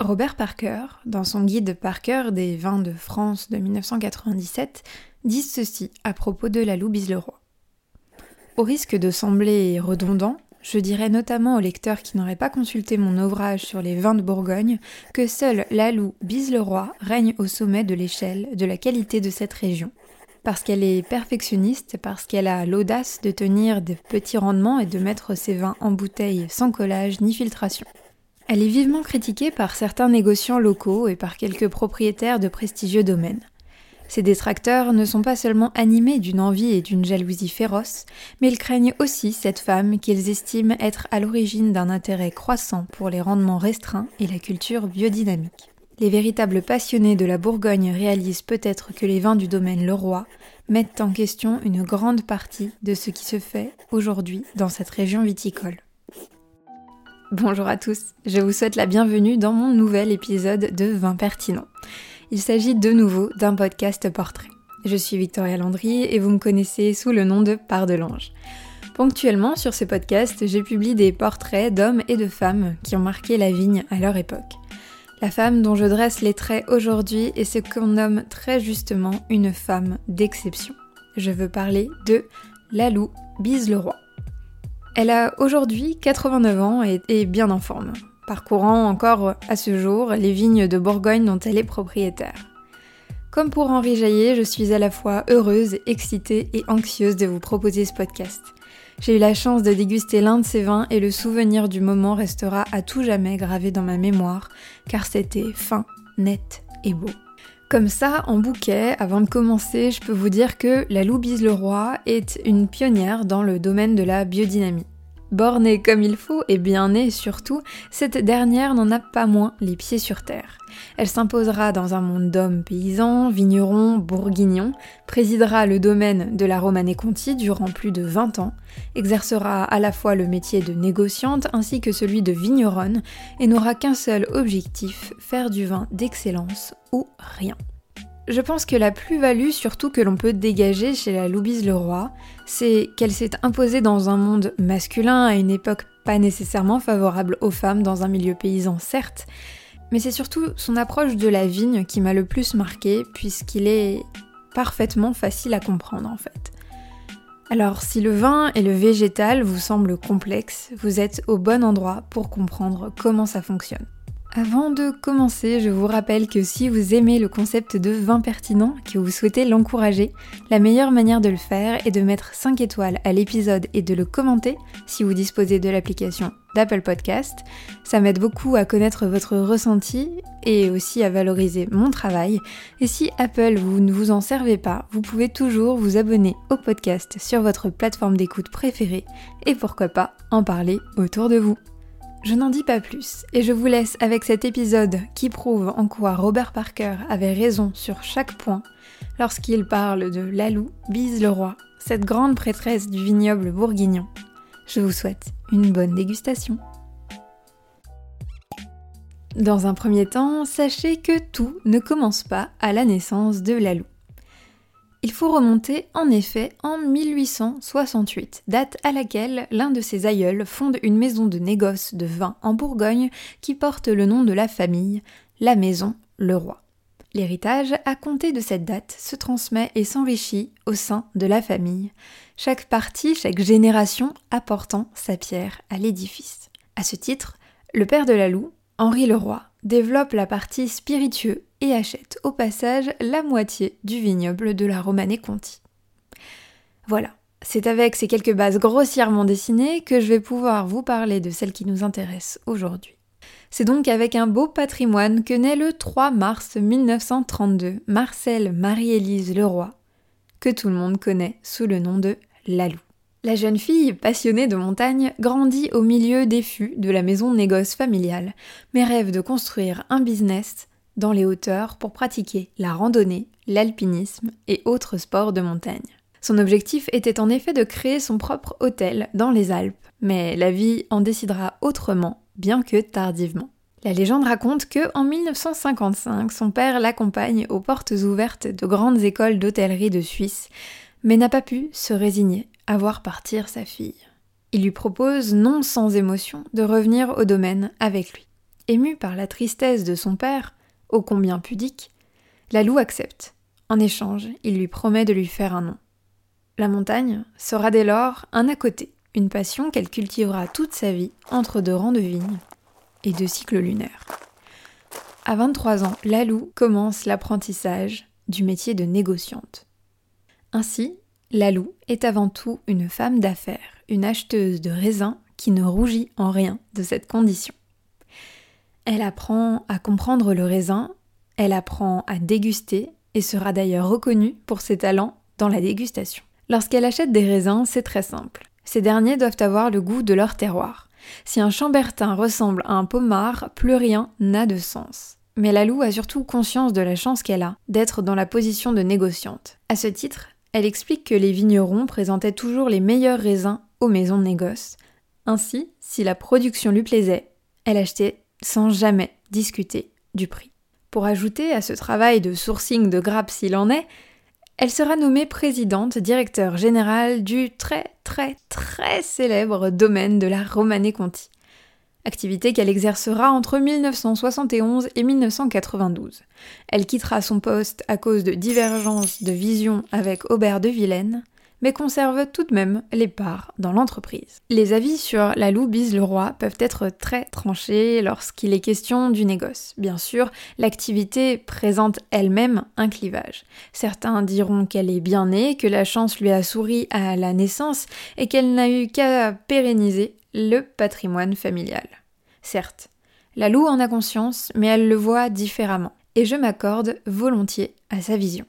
Robert Parker, dans son guide Parker des vins de France de 1997, dit ceci à propos de la loup Leroy. Au risque de sembler redondant, je dirais notamment aux lecteurs qui n'auraient pas consulté mon ouvrage sur les vins de Bourgogne que seule la Bise-le-Roi règne au sommet de l'échelle de la qualité de cette région. Parce qu'elle est perfectionniste, parce qu'elle a l'audace de tenir de petits rendements et de mettre ses vins en bouteille sans collage ni filtration. Elle est vivement critiquée par certains négociants locaux et par quelques propriétaires de prestigieux domaines. Ces détracteurs ne sont pas seulement animés d'une envie et d'une jalousie féroce, mais ils craignent aussi cette femme qu'ils estiment être à l'origine d'un intérêt croissant pour les rendements restreints et la culture biodynamique. Les véritables passionnés de la Bourgogne réalisent peut-être que les vins du domaine Leroy mettent en question une grande partie de ce qui se fait aujourd'hui dans cette région viticole. Bonjour à tous, je vous souhaite la bienvenue dans mon nouvel épisode de Vin pertinent. Il s'agit de nouveau d'un podcast portrait. Je suis Victoria Landry et vous me connaissez sous le nom de Part de l'Ange. Ponctuellement sur ce podcast, j'ai publié des portraits d'hommes et de femmes qui ont marqué la vigne à leur époque. La femme dont je dresse les traits aujourd'hui est ce qu'on nomme très justement une femme d'exception. Je veux parler de Lalou Bise-le-Roi. Elle a aujourd'hui 89 ans et est bien en forme, parcourant encore à ce jour les vignes de Bourgogne dont elle est propriétaire. Comme pour Henri Jaillet, je suis à la fois heureuse, excitée et anxieuse de vous proposer ce podcast. J'ai eu la chance de déguster l'un de ces vins et le souvenir du moment restera à tout jamais gravé dans ma mémoire, car c'était fin, net et beau. Comme ça, en bouquet, avant de commencer, je peux vous dire que la Loubise Leroy est une pionnière dans le domaine de la biodynamie. Bornée comme il faut et bien née surtout, cette dernière n'en a pas moins les pieds sur terre. Elle s'imposera dans un monde d'hommes paysans, vignerons, bourguignons, présidera le domaine de la Romanée-Conti durant plus de 20 ans, exercera à la fois le métier de négociante ainsi que celui de vigneronne et n'aura qu'un seul objectif, faire du vin d'excellence ou rien. Je pense que la plus-value surtout que l'on peut dégager chez la Loubise Leroy, c'est qu'elle s'est imposée dans un monde masculin à une époque pas nécessairement favorable aux femmes dans un milieu paysan certes, mais c'est surtout son approche de la vigne qui m'a le plus marqué puisqu'il est parfaitement facile à comprendre en fait. Alors si le vin et le végétal vous semblent complexes, vous êtes au bon endroit pour comprendre comment ça fonctionne. Avant de commencer, je vous rappelle que si vous aimez le concept de vin pertinent, que vous souhaitez l'encourager, la meilleure manière de le faire est de mettre 5 étoiles à l'épisode et de le commenter si vous disposez de l'application d'Apple Podcast. Ça m'aide beaucoup à connaître votre ressenti et aussi à valoriser mon travail. Et si Apple, vous ne vous en servez pas, vous pouvez toujours vous abonner au podcast sur votre plateforme d'écoute préférée et pourquoi pas en parler autour de vous. Je n'en dis pas plus et je vous laisse avec cet épisode qui prouve en quoi Robert Parker avait raison sur chaque point lorsqu'il parle de Lalou Bise le roi, cette grande prêtresse du vignoble bourguignon. Je vous souhaite une bonne dégustation. Dans un premier temps, sachez que tout ne commence pas à la naissance de Lalou. Il faut remonter en effet en 1868, date à laquelle l'un de ses aïeuls fonde une maison de négoce de vin en Bourgogne qui porte le nom de la famille, la maison Leroy. L'héritage, à compter de cette date, se transmet et s'enrichit au sein de la famille, chaque partie, chaque génération apportant sa pierre à l'édifice. À ce titre, le père de la Loue, Henri Leroy, développe la partie spiritueux et achète au passage la moitié du vignoble de la Romanée-Conti. Voilà, c'est avec ces quelques bases grossièrement dessinées que je vais pouvoir vous parler de celle qui nous intéresse aujourd'hui. C'est donc avec un beau patrimoine que naît le 3 mars 1932 Marcel Marie-Élise Leroy, que tout le monde connaît sous le nom de Lalou. La jeune fille, passionnée de montagne, grandit au milieu des fûts de la maison négoce familiale, mais rêve de construire un business dans les hauteurs pour pratiquer la randonnée, l'alpinisme et autres sports de montagne. Son objectif était en effet de créer son propre hôtel dans les Alpes, mais la vie en décidera autrement, bien que tardivement. La légende raconte que, en 1955, son père l'accompagne aux portes ouvertes de grandes écoles d'hôtellerie de Suisse, mais n'a pas pu se résigner à voir partir sa fille. Il lui propose, non sans émotion, de revenir au domaine avec lui. émue par la tristesse de son père, ô combien pudique, la loup accepte. En échange, il lui promet de lui faire un nom. La montagne sera dès lors un à côté, une passion qu'elle cultivera toute sa vie entre deux rangs de vignes et deux cycles lunaires. À 23 ans, Lalou commence l'apprentissage du métier de négociante. Ainsi, Lalou est avant tout une femme d'affaires, une acheteuse de raisins qui ne rougit en rien de cette condition. Elle apprend à comprendre le raisin, elle apprend à déguster et sera d'ailleurs reconnue pour ses talents dans la dégustation. Lorsqu'elle achète des raisins, c'est très simple. Ces derniers doivent avoir le goût de leur terroir. Si un chambertin ressemble à un pommard, plus rien n'a de sens. Mais la loup a surtout conscience de la chance qu'elle a d'être dans la position de négociante. À ce titre, elle explique que les vignerons présentaient toujours les meilleurs raisins aux maisons de négoce. Ainsi, si la production lui plaisait, elle achetait sans jamais discuter du prix. Pour ajouter à ce travail de sourcing de grappes s'il en est, elle sera nommée présidente directeur générale du très très très célèbre domaine de la Romanée Conti activité qu'elle exercera entre 1971 et 1992. Elle quittera son poste à cause de divergences de vision avec Aubert de Vilaine, mais conserve tout de même les parts dans l'entreprise. Les avis sur la loup bise le roi peuvent être très tranchés lorsqu'il est question du négoce. Bien sûr, l'activité présente elle-même un clivage. Certains diront qu'elle est bien née, que la chance lui a souri à la naissance et qu'elle n'a eu qu'à pérenniser le patrimoine familial. Certes, la loup en a conscience, mais elle le voit différemment, et je m'accorde volontiers à sa vision.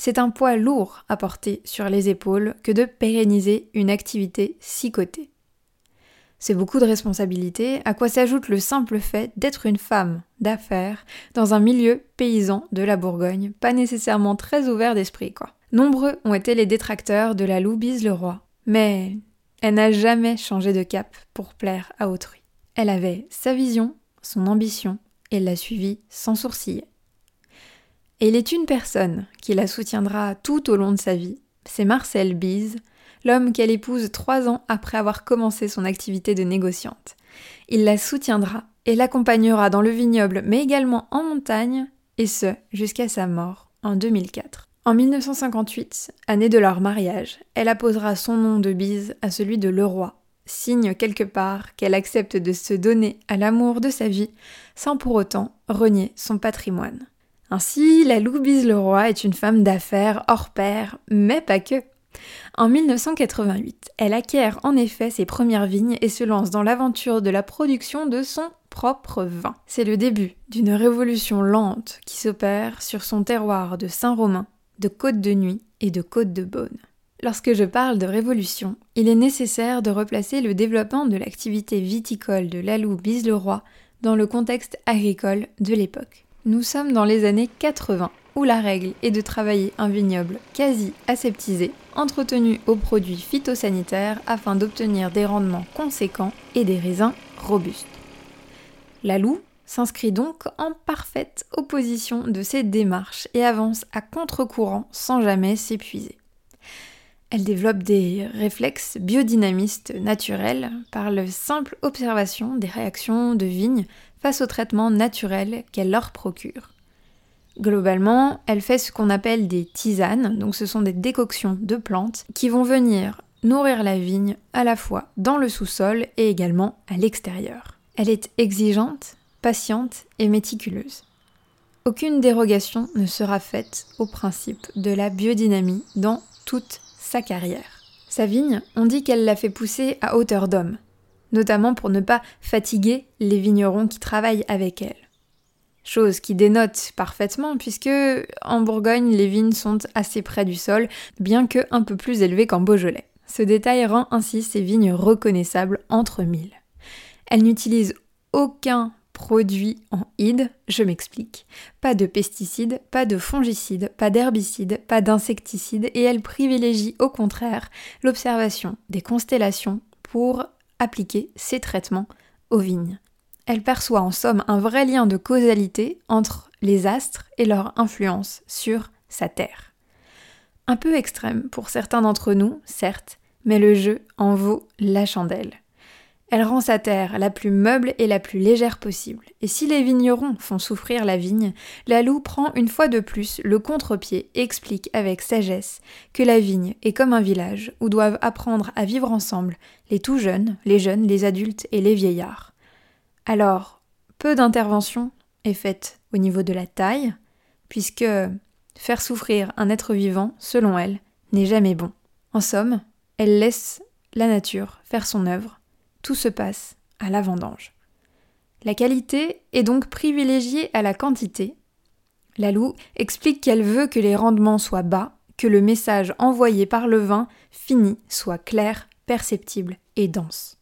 C'est un poids lourd à porter sur les épaules que de pérenniser une activité si cotée. C'est beaucoup de responsabilités, à quoi s'ajoute le simple fait d'être une femme d'affaires dans un milieu paysan de la Bourgogne, pas nécessairement très ouvert d'esprit, quoi. Nombreux ont été les détracteurs de la Loubise le roi, mais elle n'a jamais changé de cap pour plaire à autrui. Elle avait sa vision, son ambition, et l'a suivie sans sourciller. Et il est une personne qui la soutiendra tout au long de sa vie, c'est Marcel Bise, l'homme qu'elle épouse trois ans après avoir commencé son activité de négociante. Il la soutiendra et l'accompagnera dans le vignoble, mais également en montagne, et ce jusqu'à sa mort en 2004. En 1958, année de leur mariage, elle apposera son nom de bise à celui de Leroy, signe quelque part qu'elle accepte de se donner à l'amour de sa vie sans pour autant renier son patrimoine. Ainsi, la Louise Leroy est une femme d'affaires hors pair, mais pas que. En 1988, elle acquiert en effet ses premières vignes et se lance dans l'aventure de la production de son propre vin. C'est le début d'une révolution lente qui s'opère sur son terroir de Saint-Romain de Côte de Nuit et de Côte de Beaune. Lorsque je parle de révolution, il est nécessaire de replacer le développement de l'activité viticole de Lalou Bise-le-Roi dans le contexte agricole de l'époque. Nous sommes dans les années 80 où la règle est de travailler un vignoble quasi aseptisé, entretenu aux produits phytosanitaires afin d'obtenir des rendements conséquents et des raisins robustes. Lalou s'inscrit donc en parfaite opposition de ces démarches et avance à contre-courant sans jamais s'épuiser. Elle développe des réflexes biodynamistes naturels par la simple observation des réactions de vignes face aux traitements naturels qu'elle leur procure. Globalement, elle fait ce qu'on appelle des tisanes, donc ce sont des décoctions de plantes qui vont venir nourrir la vigne à la fois dans le sous-sol et également à l'extérieur. Elle est exigeante, patiente et méticuleuse. Aucune dérogation ne sera faite au principe de la biodynamie dans toute sa carrière. Sa vigne, on dit qu'elle l'a fait pousser à hauteur d'homme, notamment pour ne pas fatiguer les vignerons qui travaillent avec elle. Chose qui dénote parfaitement puisque en Bourgogne les vignes sont assez près du sol, bien que un peu plus élevées qu'en Beaujolais. Ce détail rend ainsi ces vignes reconnaissables entre mille. Elle n'utilise aucun produits en id, je m'explique. Pas de pesticides, pas de fongicides, pas d'herbicides, pas d'insecticides et elle privilégie au contraire l'observation des constellations pour appliquer ces traitements aux vignes. Elle perçoit en somme un vrai lien de causalité entre les astres et leur influence sur sa Terre. Un peu extrême pour certains d'entre nous, certes, mais le jeu en vaut la chandelle. Elle rend sa terre la plus meuble et la plus légère possible. Et si les vignerons font souffrir la vigne, la Loup prend une fois de plus le contre-pied et explique avec sagesse que la vigne est comme un village où doivent apprendre à vivre ensemble les tout jeunes, les jeunes, les adultes et les vieillards. Alors, peu d'intervention est faite au niveau de la taille, puisque faire souffrir un être vivant, selon elle, n'est jamais bon. En somme, elle laisse la nature faire son œuvre se passe à la vendange. La qualité est donc privilégiée à la quantité. La Loup explique qu'elle veut que les rendements soient bas, que le message envoyé par le vin fini soit clair, perceptible et dense.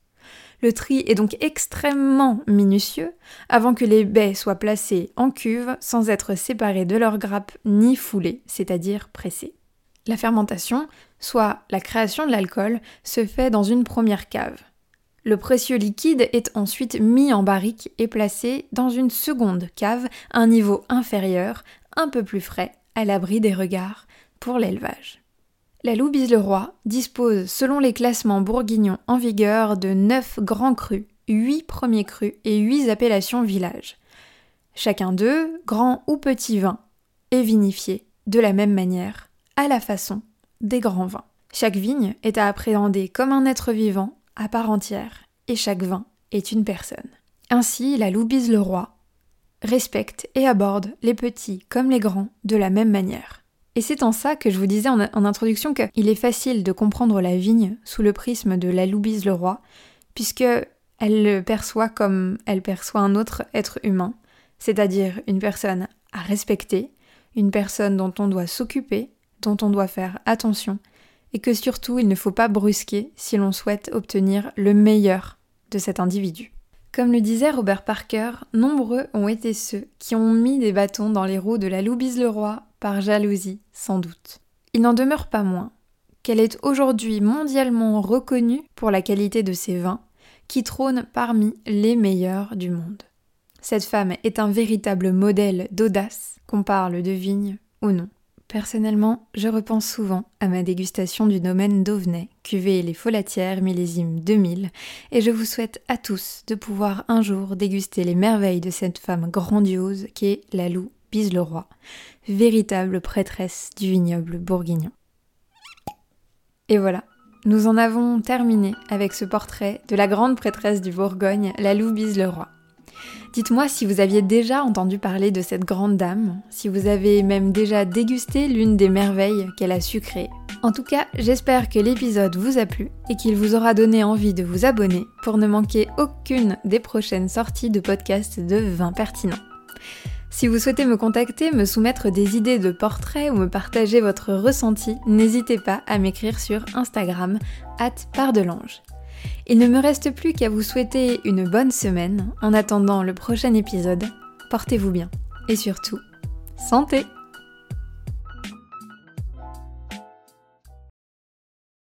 Le tri est donc extrêmement minutieux avant que les baies soient placées en cuve sans être séparées de leur grappe ni foulées, c'est-à-dire pressées. La fermentation, soit la création de l'alcool, se fait dans une première cave. Le précieux liquide est ensuite mis en barrique et placé dans une seconde cave, un niveau inférieur, un peu plus frais, à l'abri des regards, pour l'élevage. La Loubise-le-Roi dispose, selon les classements bourguignons en vigueur, de 9 grands crus, 8 premiers crus et 8 appellations village. Chacun d'eux, grand ou petit vin, est vinifié de la même manière, à la façon des grands vins. Chaque vigne est à appréhender comme un être vivant à part entière, et chaque vin est une personne. Ainsi, la Loubise le roi respecte et aborde les petits comme les grands de la même manière. Et c'est en ça que je vous disais en, introduction qu'il est facile de comprendre la vigne sous le prisme de la Loubise le roi, puisque elle le perçoit comme elle perçoit un autre être humain, c'est-à-dire une personne à respecter, une personne dont on doit s'occuper, dont on doit faire attention, et que surtout il ne faut pas brusquer si l'on souhaite obtenir le meilleur de cet individu. Comme le disait Robert Parker, nombreux ont été ceux qui ont mis des bâtons dans les roues de la Loubise le Roi par jalousie, sans doute. Il n'en demeure pas moins qu'elle est aujourd'hui mondialement reconnue pour la qualité de ses vins, qui trônent parmi les meilleurs du monde. Cette femme est un véritable modèle d'audace, qu'on parle de vigne ou non. Personnellement, je repense souvent à ma dégustation du domaine d'Auvenay, cuvée Les Folatières millésime 2000, et je vous souhaite à tous de pouvoir un jour déguster les merveilles de cette femme grandiose qu'est la Loup Bise-le-Roi, véritable prêtresse du vignoble bourguignon. Et voilà, nous en avons terminé avec ce portrait de la grande prêtresse du Bourgogne, la Loup Bise-le-Roi. Dites-moi si vous aviez déjà entendu parler de cette grande dame, si vous avez même déjà dégusté l'une des merveilles qu'elle a su créer. En tout cas, j'espère que l'épisode vous a plu et qu'il vous aura donné envie de vous abonner pour ne manquer aucune des prochaines sorties de podcasts de vin pertinent. Si vous souhaitez me contacter, me soumettre des idées de portraits ou me partager votre ressenti, n'hésitez pas à m'écrire sur Instagram, at. Il ne me reste plus qu'à vous souhaiter une bonne semaine en attendant le prochain épisode. Portez-vous bien et surtout, santé